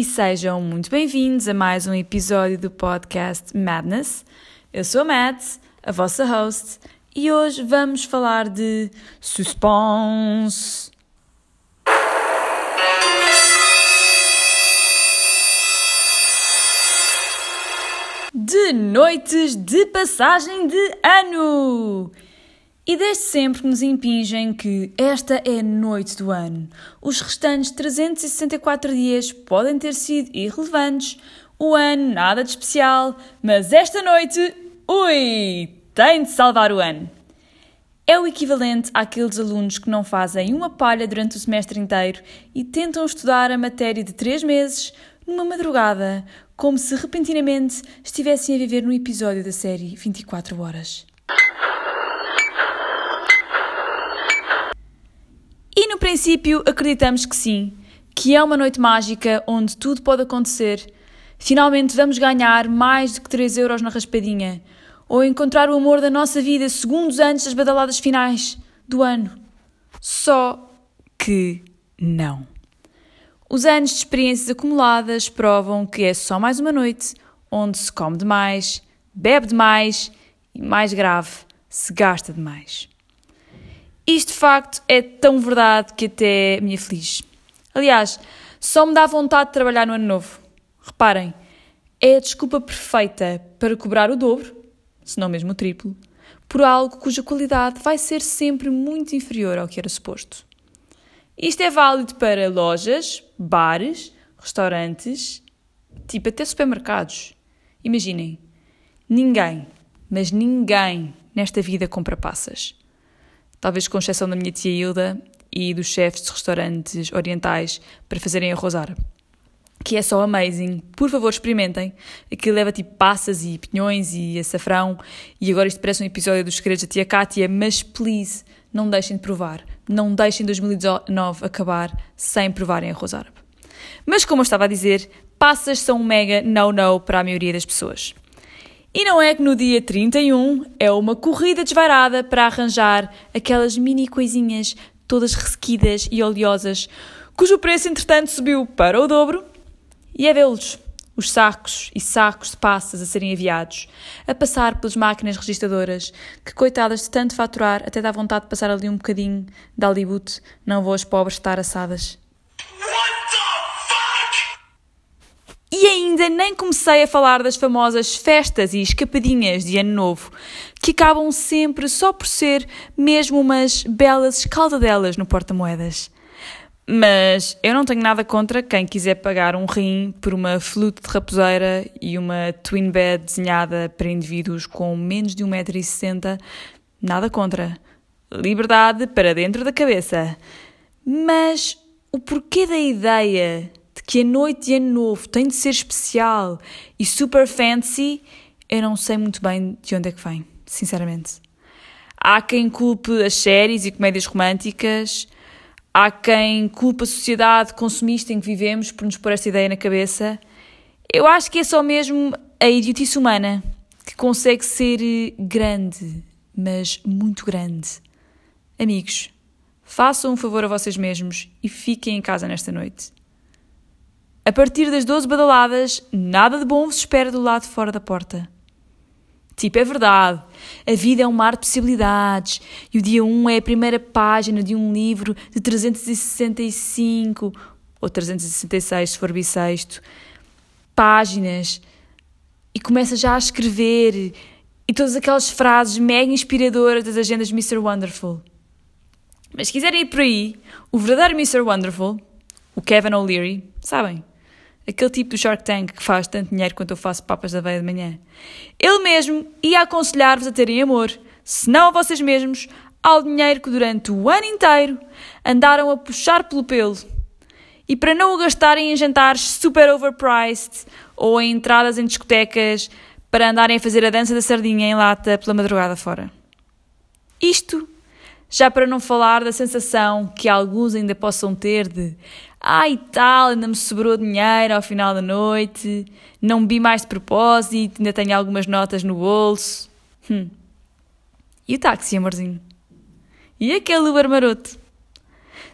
e sejam muito bem-vindos a mais um episódio do podcast Madness. Eu sou a Mads, a vossa host, e hoje vamos falar de suspense. De noites de passagem de ano! E desde sempre nos impingem que esta é a noite do ano. Os restantes 364 dias podem ter sido irrelevantes, o ano nada de especial, mas esta noite, ui, tem de salvar o ano. É o equivalente àqueles alunos que não fazem uma palha durante o semestre inteiro e tentam estudar a matéria de três meses numa madrugada, como se repentinamente estivessem a viver num episódio da série 24 Horas. E no princípio acreditamos que sim, que é uma noite mágica onde tudo pode acontecer. Finalmente vamos ganhar mais do que 3 euros na raspadinha, ou encontrar o amor da nossa vida segundos antes das badaladas finais do ano. Só que não. Os anos de experiências acumuladas provam que é só mais uma noite onde se come demais, bebe demais e, mais grave, se gasta demais. Isto de facto é tão verdade que até me aflige. Aliás, só me dá vontade de trabalhar no ano novo. Reparem, é a desculpa perfeita para cobrar o dobro, se não mesmo o triplo, por algo cuja qualidade vai ser sempre muito inferior ao que era suposto. Isto é válido para lojas, bares, restaurantes, tipo até supermercados. Imaginem, ninguém, mas ninguém nesta vida compra passas talvez com exceção da minha tia Hilda e dos chefes de restaurantes orientais para fazerem arroz árabe. Que é só amazing. Por favor, experimentem. Aquilo leva tipo passas e pinhões e açafrão. E agora isto parece um episódio dos segredos da tia Kátia, mas please, não deixem de provar. Não deixem 2019 acabar sem provarem arroz árabe. Mas como eu estava a dizer, passas são um mega no-no para a maioria das pessoas. E não é que no dia 31 é uma corrida desvarada para arranjar aquelas mini coisinhas todas ressequidas e oleosas, cujo preço entretanto subiu para o dobro, e é vê-los, os sacos e sacos de passas a serem enviados, a passar pelas máquinas registadoras, que coitadas de tanto faturar até dá vontade de passar ali um bocadinho de Hollywood, não vou as pobres estar assadas. Ainda nem comecei a falar das famosas festas e escapadinhas de Ano Novo, que acabam sempre só por ser mesmo umas belas escaldadelas no porta-moedas. Mas eu não tenho nada contra quem quiser pagar um rim por uma flute de raposeira e uma twin bed desenhada para indivíduos com menos de 1,60m. Nada contra. Liberdade para dentro da cabeça. Mas o porquê da ideia que a noite de ano novo tem de ser especial e super fancy, eu não sei muito bem de onde é que vem, sinceramente. Há quem culpe as séries e comédias românticas, há quem culpe a sociedade consumista em que vivemos por nos pôr esta ideia na cabeça. Eu acho que é só mesmo a idiotice humana que consegue ser grande, mas muito grande. Amigos, façam um favor a vocês mesmos e fiquem em casa nesta noite. A partir das 12 badaladas, nada de bom vos espera do lado de fora da porta. Tipo, é verdade. A vida é um mar de possibilidades e o dia 1 é a primeira página de um livro de 365 ou 366 se for bissexto páginas e começa já a escrever e todas aquelas frases mega inspiradoras das agendas de Mr. Wonderful. Mas se quiserem ir por aí, o verdadeiro Mr. Wonderful, o Kevin O'Leary, sabem? Aquele tipo do Shark Tank que faz tanto dinheiro quanto eu faço papas da aveia de manhã. Ele mesmo ia aconselhar-vos a terem amor, se não a vocês mesmos, ao dinheiro que durante o ano inteiro andaram a puxar pelo pelo. E para não o gastarem em jantares super overpriced ou em entradas em discotecas para andarem a fazer a dança da sardinha em lata pela madrugada fora. Isto já para não falar da sensação que alguns ainda possam ter de ai tal, ainda me sobrou dinheiro ao final da noite, não bebi mais de propósito, ainda tenho algumas notas no bolso. Hum. E o táxi, amorzinho? E aquele Uber maroto?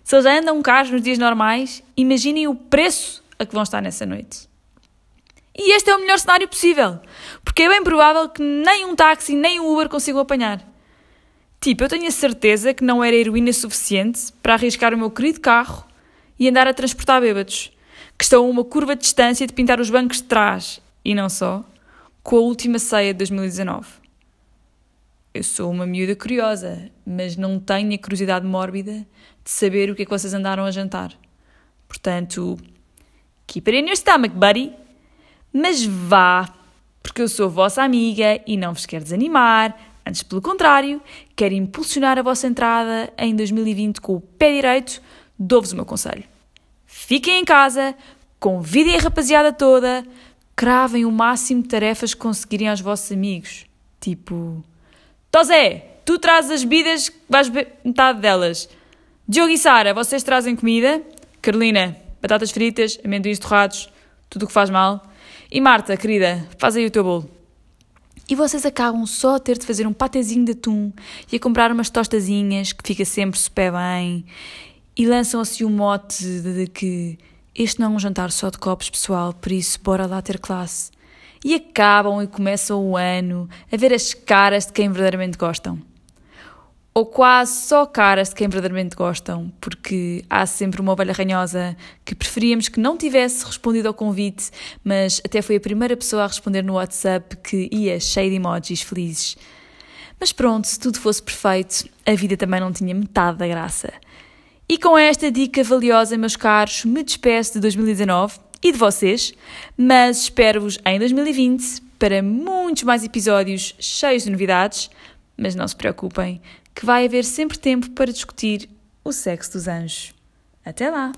Se eles já andam caros nos dias normais, imaginem o preço a que vão estar nessa noite. E este é o melhor cenário possível, porque é bem provável que nem um táxi nem um Uber consigam apanhar. Tipo, eu tenho a certeza que não era heroína suficiente para arriscar o meu querido carro e andar a transportar bêbados, que estão a uma curva de distância de pintar os bancos de trás, e não só, com a última ceia de 2019. Eu sou uma miúda curiosa, mas não tenho a curiosidade mórbida de saber o que é que vocês andaram a jantar. Portanto, keep it in your stomach, buddy. Mas vá, porque eu sou vossa amiga e não vos quero desanimar, antes pelo contrário, quero impulsionar a vossa entrada em 2020 com o pé direito, dou-vos o meu conselho. Fiquem em casa, convidem a rapaziada toda, cravem o máximo de tarefas que conseguirem aos vossos amigos. Tipo, Tosé, tu trazes as bebidas, vais beber metade delas. Diogo e Sara, vocês trazem comida? Carolina, batatas fritas, amendoins torrados, tudo o que faz mal. E Marta, querida, faz aí o teu bolo. E vocês acabam só a ter de fazer um patezinho de atum e a comprar umas tostazinhas que fica sempre super bem e lançam assim o mote de, de que este não é um jantar só de copos, pessoal, por isso bora lá ter classe. E acabam e começam o ano a ver as caras de quem verdadeiramente gostam ou quase só caras de quem verdadeiramente gostam, porque há sempre uma ovelha ranhosa que preferíamos que não tivesse respondido ao convite, mas até foi a primeira pessoa a responder no WhatsApp que ia cheia de emojis felizes. Mas pronto, se tudo fosse perfeito, a vida também não tinha metade da graça. E com esta dica valiosa, meus caros, me despeço de 2019 e de vocês, mas espero-vos em 2020 para muitos mais episódios cheios de novidades. Mas não se preocupem, que vai haver sempre tempo para discutir o sexo dos anjos. Até lá!